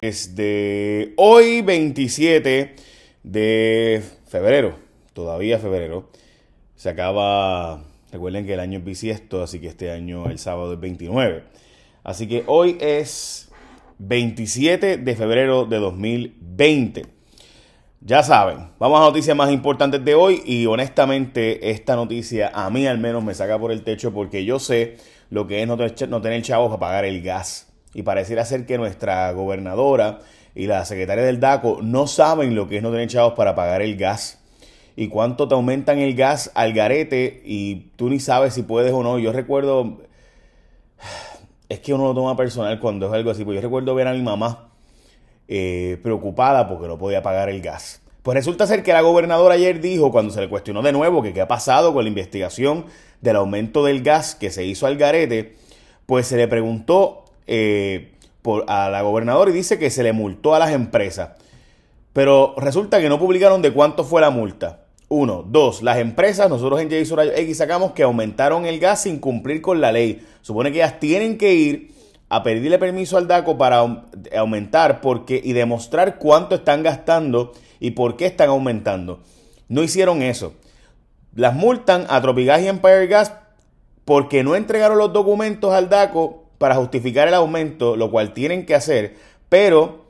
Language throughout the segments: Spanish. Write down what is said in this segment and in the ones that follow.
Desde hoy 27 de febrero, todavía febrero, se acaba, recuerden que el año es bisiesto, así que este año el sábado es 29. Así que hoy es 27 de febrero de 2020. Ya saben, vamos a noticias más importantes de hoy y honestamente esta noticia a mí al menos me saca por el techo porque yo sé lo que es no tener, chavos para pagar el gas y pareciera ser que nuestra gobernadora y la secretaria del DACO no saben lo que es no tener chavos para pagar el gas y cuánto te aumentan el gas al garete y tú ni sabes si puedes o no. Yo recuerdo, es que uno lo toma personal cuando es algo así, pues yo recuerdo ver a mi mamá eh, preocupada porque no podía pagar el gas. Pues resulta ser que la gobernadora ayer dijo, cuando se le cuestionó de nuevo que qué ha pasado con la investigación del aumento del gas que se hizo al garete, pues se le preguntó eh, a la gobernadora y dice que se le multó a las empresas. Pero resulta que no publicaron de cuánto fue la multa. Uno. Dos. Las empresas, nosotros en Jason X sacamos que aumentaron el gas sin cumplir con la ley. Supone que ellas tienen que ir a pedirle permiso al DACO para aumentar porque, y demostrar cuánto están gastando y por qué están aumentando. No hicieron eso. Las multan a Tropigas y Empire Gas porque no entregaron los documentos al DACO para justificar el aumento, lo cual tienen que hacer, pero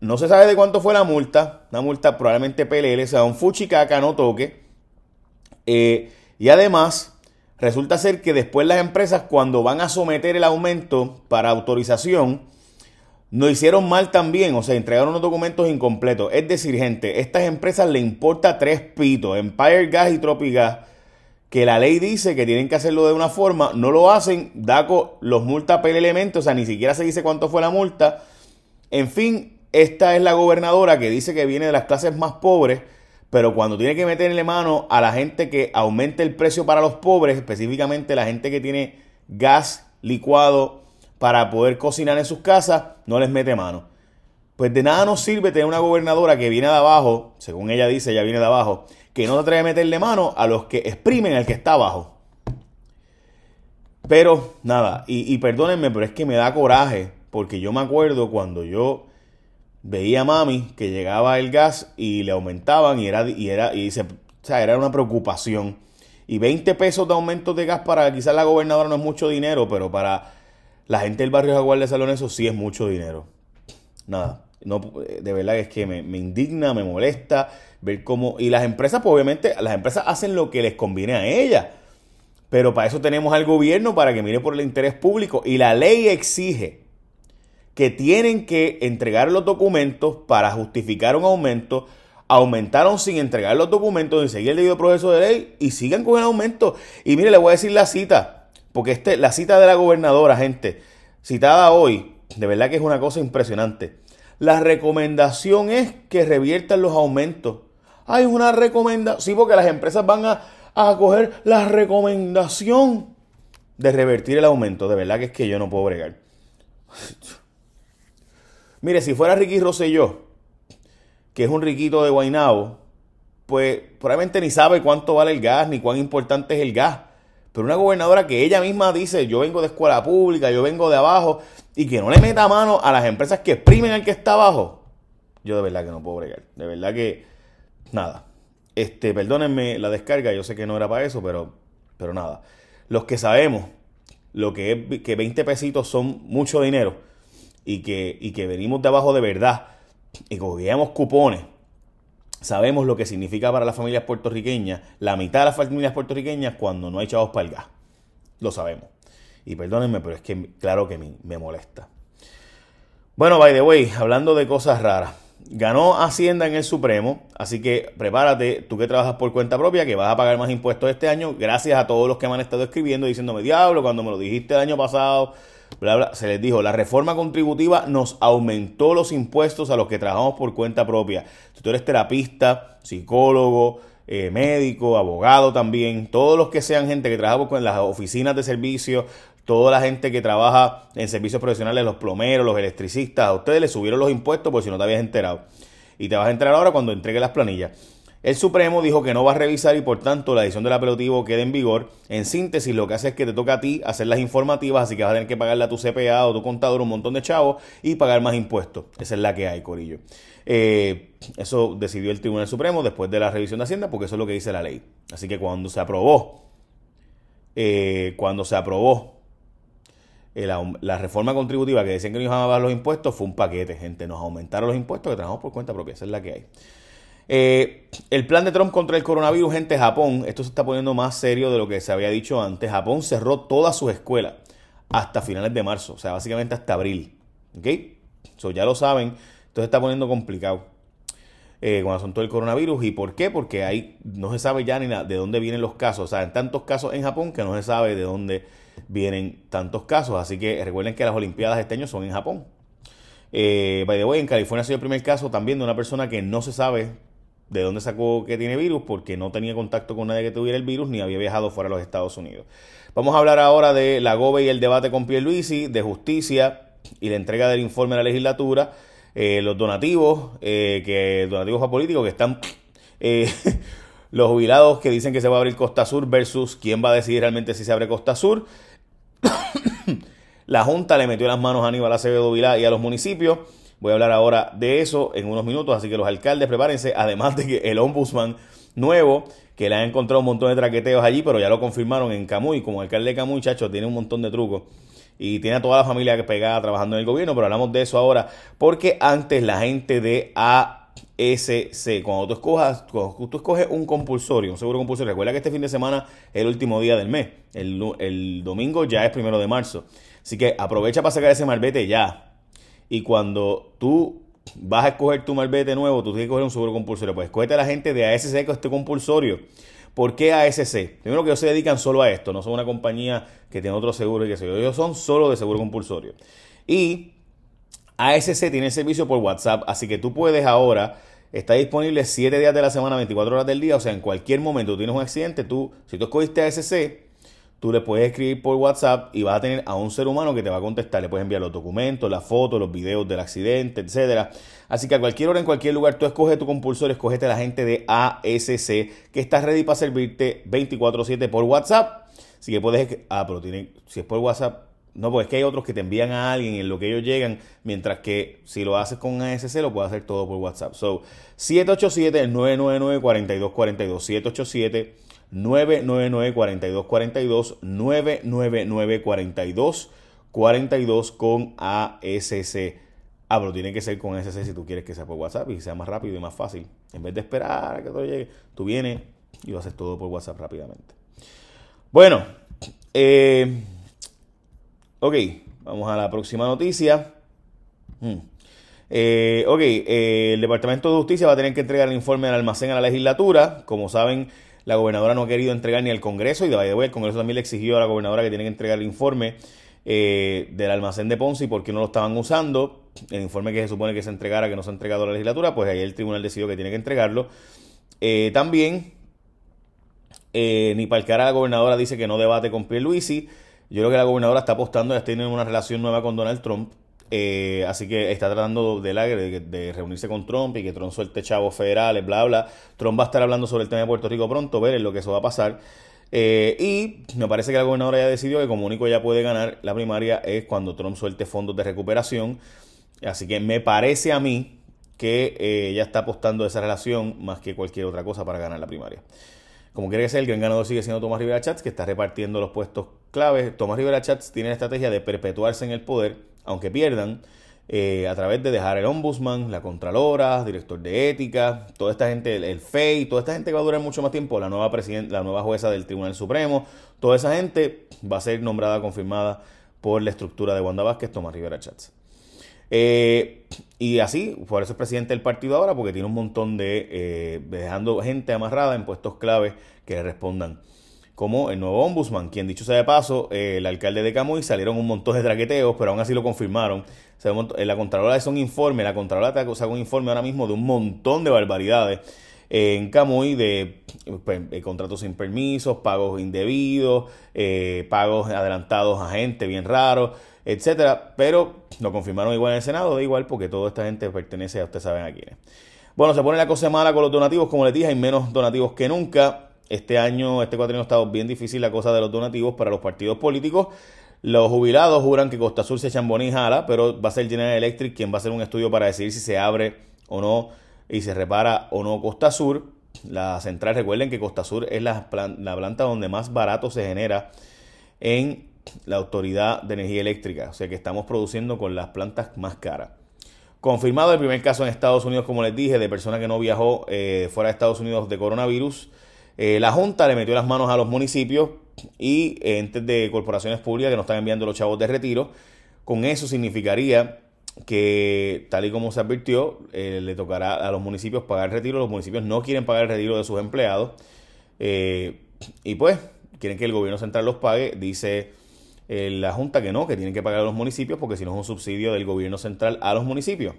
no se sabe de cuánto fue la multa, una multa probablemente PLL, sea, un fuchicaca, no toque. Eh, y además, resulta ser que después las empresas cuando van a someter el aumento para autorización, no hicieron mal también, o sea, entregaron unos documentos incompletos. Es decir, gente, estas empresas le importa tres pitos, Empire Gas y Tropigas que la ley dice que tienen que hacerlo de una forma, no lo hacen, DACO los multa por el elemento, o sea, ni siquiera se dice cuánto fue la multa. En fin, esta es la gobernadora que dice que viene de las clases más pobres, pero cuando tiene que meterle mano a la gente que aumente el precio para los pobres, específicamente la gente que tiene gas licuado para poder cocinar en sus casas, no les mete mano. Pues de nada nos sirve tener una gobernadora que viene de abajo, según ella dice, ella viene de abajo, que no se atreve a meterle mano a los que exprimen al que está abajo. Pero nada, y, perdónenme, pero es que me da coraje, porque yo me acuerdo cuando yo veía a mami que llegaba el gas y le aumentaban y era, y era, y o sea, era una preocupación. Y 20 pesos de aumento de gas para quizás la gobernadora no es mucho dinero, pero para la gente del barrio Jaguar de Salón eso sí es mucho dinero. Nada, no, de verdad es que me, indigna, me molesta ver cómo... Y las empresas, pues obviamente, las empresas hacen lo que les conviene a ellas. Pero para eso tenemos al gobierno para que mire por el interés público. Y la ley exige que tienen que entregar los documentos para justificar un aumento. Aumentaron sin entregar los documentos, y seguir el debido proceso de ley y sigan con el aumento. Y mire, le voy a decir la cita, porque este, la cita de la gobernadora, gente, citada hoy, de verdad que es una cosa impresionante. La recomendación es que reviertan los aumentos hay una recomendación. Sí, porque las empresas van a, a coger la recomendación de revertir el aumento. De verdad que es que yo no puedo bregar. Mire, si fuera Ricky Rosselló, que es un riquito de Guainabo, pues probablemente ni sabe cuánto vale el gas, ni cuán importante es el gas. Pero una gobernadora que ella misma dice, yo vengo de escuela pública, yo vengo de abajo, y que no le meta mano a las empresas que exprimen al que está abajo, yo de verdad que no puedo bregar. De verdad que nada. Este, perdónenme la descarga, yo sé que no era para eso, pero, pero nada. Los que sabemos lo que es que 20 pesitos son mucho dinero y que, y que venimos de abajo de verdad y que cupones, sabemos lo que significa para las familias puertorriqueñas, la mitad de las familias puertorriqueñas cuando no hay chavos para el gas. Lo sabemos. Y perdónenme, pero es que claro que me, molesta. Bueno, by the way, hablando de cosas raras. Ganó Hacienda en el Supremo, así que prepárate, tú que trabajas por cuenta propia, que vas a pagar más impuestos este año, gracias a todos los que me han estado escribiendo diciéndome, diablo, cuando me lo dijiste el año pasado, bla, bla, se les dijo, la reforma contributiva nos aumentó los impuestos a los que trabajamos por cuenta propia. Si tú eres terapista, psicólogo, eh, médico, abogado también, todos los que sean gente que trabaja en las oficinas de servicio, toda la gente que trabaja en servicios profesionales, los plomeros, los electricistas, a ustedes les subieron los impuestos por si no te habías enterado. Y te vas a enterar ahora cuando entregue las planillas. El Supremo dijo que no va a revisar y por tanto la decisión del apelativo queda en vigor. En síntesis, lo que hace es que te toca a ti hacer las informativas, así que vas a tener que pagarle a tu CPA o tu contador un montón de chavos y pagar más impuestos. Esa es la que hay, Corillo. Eh, eso decidió el Tribunal Supremo después de la revisión de Hacienda, porque eso es lo que dice la ley. Así que cuando se aprobó, eh, cuando se aprobó eh, la, reforma contributiva que decían que nos iban a bajar los impuestos, fue un paquete, gente. Nos aumentaron los impuestos que trabajamos por cuenta propia. Esa es la que hay. Eh, el plan de Trump contra el coronavirus, gente, Japón, esto se está poniendo más serio de lo que se había dicho antes. Japón cerró todas sus escuelas hasta finales de marzo, o sea, básicamente hasta abril. ¿Ok? So, ya lo saben, esto se está poniendo complicado eh, con el asunto del coronavirus. ¿Y por qué? Porque ahí no se sabe ya ni de dónde vienen los casos. O sea, en tantos casos en Japón que no se sabe de dónde vienen tantos casos. Así que recuerden que las Olimpiadas este año son en Japón. Eh, by the way, en California ha sido el primer caso también de una persona que no se sabe de dónde sacó que tiene virus, porque no tenía contacto con nadie que tuviera el virus ni había viajado fuera de los Estados Unidos. Vamos a hablar ahora de la GOBE y el debate con Pierluisi, de justicia y la entrega del informe a la legislatura, eh, los donativos, eh, que donativos a políticos que están... Eh, los jubilados que dicen que se va a abrir Costa Sur versus quién va a decidir realmente si se abre Costa Sur. la Junta le metió las manos a Aníbal Acevedo Vilá y a los municipios. Voy a hablar ahora de eso en unos minutos, así que los alcaldes prepárense, además de que el ombudsman nuevo, que le han encontrado un montón de traqueteos allí, pero ya lo confirmaron en Camuy, como alcalde de Camuy, chacho, tiene un montón de trucos. Y tiene a toda la familia pegada trabajando en el gobierno, pero hablamos de eso ahora, porque antes la gente de ASC, cuando tú escojas, cuando tú escoges un compulsorio, un seguro compulsorio, recuerda que este fin de semana es el último día del mes, el, el domingo ya es primero de marzo, así que aprovecha para sacar ese malvete ya, y cuando tú vas a escoger tu malvete nuevo, tú tienes que coger un seguro compulsorio. Pues escógete a la gente de ASC con este compulsorio. ¿Por qué ASC? Primero que ellos se dedican solo a esto, no son una compañía que tiene otro seguro y que se Ellos son solo de seguro compulsorio. Y ASC tiene servicio por WhatsApp, así que tú puedes ahora, está disponible 7 días de la semana, 24 horas del día, o sea, en cualquier momento tú tienes un accidente, tú, si tú escogiste ASC, tú le puedes escribir por WhatsApp y vas a tener a un ser humano que te va a contestar. Le puedes enviar los documentos, las fotos, los videos del accidente, etcétera. Así que a cualquier hora, en cualquier lugar, tú escoges tu compulsor, escogete a la gente de ASC que está ready para servirte 24-7 por WhatsApp. Así que puedes. Ah, pero tienen, si es por WhatsApp. No, porque es que hay otros que te envían a alguien en lo que ellos llegan, mientras que si lo haces con ASC lo puedes hacer todo por WhatsApp. So, 787-999-4242. 787 999-4242, 999-4242 con ASC. Ah, pero tiene que ser con ASC si tú quieres que sea por WhatsApp y sea más rápido y más fácil. En vez de esperar a que todo llegue, tú vienes y lo haces todo por WhatsApp rápidamente. Bueno, eh, ok, vamos a la próxima noticia. Hmm. Eh, ok, eh, el Departamento de Justicia va a tener que entregar el informe al almacén a la legislatura. Como saben, la gobernadora no ha querido entregar ni al Congreso y de way, el Congreso también le exigió a la gobernadora que tiene que entregar el informe eh, del almacén de Ponce y por qué no lo estaban usando. El informe que se supone que se entregara, que no se ha entregado a la legislatura, pues ahí el tribunal decidió que tiene que entregarlo. También, ni para el cara la gobernadora dice que no debate con Pierluisi. Yo creo que la gobernadora está apostando, ya tiene una relación nueva con Donald Trump. Eh, así que está tratando de, de, reunirse con Trump y que Trump suelte chavos federales, bla, bla. Trump va a estar hablando sobre el tema de Puerto Rico pronto, ver lo que eso va a pasar. Eh, y me parece que la gobernadora ya decidió que como único ya puede ganar la primaria es cuando Trump suelte fondos de recuperación. Así que me parece a mí que eh, ella está apostando a esa relación más que cualquier otra cosa para ganar la primaria. Como quiere que sea, el gran ganador sigue siendo Tomás Rivera Chats, que está repartiendo los puestos claves. Tomás Rivera Chats tiene la estrategia de perpetuarse en el poder aunque pierdan, eh, a través de dejar el ombudsman, la contralora, director de ética, toda esta gente, el, FEI, toda esta gente que va a durar mucho más tiempo, la nueva la nueva jueza del Tribunal Supremo, toda esa gente va a ser nombrada, confirmada por la estructura de Wanda Vázquez, Tomás Rivera Chats. Eh, y así, por eso es presidente del partido ahora, porque tiene un montón de, eh, dejando gente amarrada en puestos claves que le respondan como el nuevo ombudsman, quien dicho sea de paso, eh, el alcalde de Camuy salieron un montón de traqueteos, pero aún así lo confirmaron. Eh, la Contralora hizo un informe, la Contralora sacó un informe ahora mismo de un montón de barbaridades en Camuy de, pues, contratos sin permisos, pagos indebidos, eh, pagos adelantados a gente bien raro, etcétera. Pero lo confirmaron igual en el Senado, da igual porque toda esta gente pertenece a ustedes saben a quiénes. Bueno, se pone la cosa mala con los donativos, como les dije, hay menos donativos que nunca. Este año, este cuatrienio ha estado bien difícil la cosa de los donativos para los partidos políticos. Los jubilados juran que Costa Sur se echan y pero va a ser General Electric quien va a hacer un estudio para decidir si se abre o no y se repara o no Costa Sur. La central, recuerden que Costa Sur es la planta donde más barato se genera en la Autoridad de Energía Eléctrica. O sea que estamos produciendo con las plantas más caras. Confirmado el primer caso en Estados Unidos, como les dije, de persona que no viajó eh, fuera de Estados Unidos de coronavirus. Eh, la Junta le metió las manos a los municipios y entes de corporaciones públicas que nos están enviando los chavos de retiro. Con eso significaría que, tal y como se advirtió, eh, le tocará a los municipios pagar el retiro. Los municipios no quieren pagar el retiro de sus empleados. y pues, quieren que el gobierno central los pague. Dice eh, la Junta que no, que tienen que pagar a los municipios porque si no es un subsidio del gobierno central a los municipios.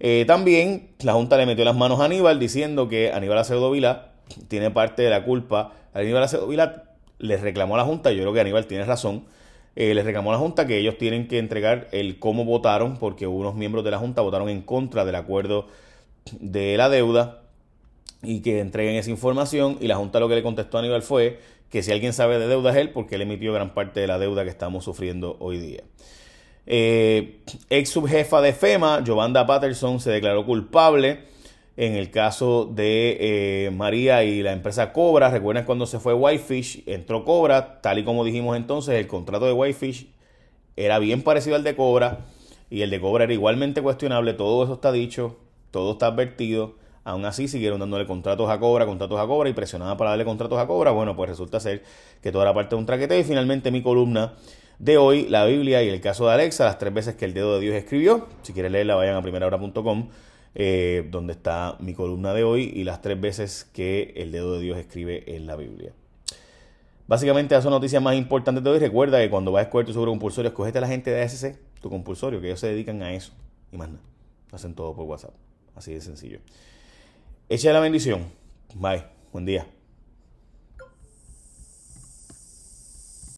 Eh, también la Junta le metió las manos a Aníbal diciendo que Aníbal Acevedo Vila tiene parte de la culpa. Aníbal Acevedo Vila les reclamó a la Junta, yo creo que Aníbal tiene razón, eh, les reclamó a la Junta que ellos tienen que entregar el cómo votaron porque unos miembros de la Junta votaron en contra del acuerdo de la deuda y que entreguen esa información y la Junta lo que le contestó a Aníbal fue que si alguien sabe de deuda es él, porque él emitió gran parte de la deuda que estamos sufriendo hoy día. Eh, ex subjefa de FEMA, Giovanna Patterson, se declaró culpable en el caso de eh, María y la empresa Cobra. Recuerden cuando se fue Whitefish, entró Cobra, tal y como dijimos entonces, el contrato de Whitefish era bien parecido al de Cobra y el de Cobra era igualmente cuestionable. Todo eso está dicho, todo está advertido. Aún así siguieron dándole contratos a Cobra, contratos a Cobra y presionada para darle contratos a Cobra. Bueno, pues resulta ser que toda la parte de un traqueteo. Y finalmente mi columna de hoy, la Biblia y el caso de Alexa, las tres veces que el dedo de Dios escribió. Si quieren leerla, vayan a primerahora.com, eh, donde está mi columna de hoy y las tres veces que el dedo de Dios escribe en la Biblia. Básicamente, esas son noticias más importantes de hoy. Recuerda que cuando vas a escoger tu sobre compulsorio, escogete a la gente de ASC, tu compulsorio, que ellos se dedican a eso. Y más nada. Hacen todo por WhatsApp. Así de sencillo. Echa la bendición. Bye. Buen día.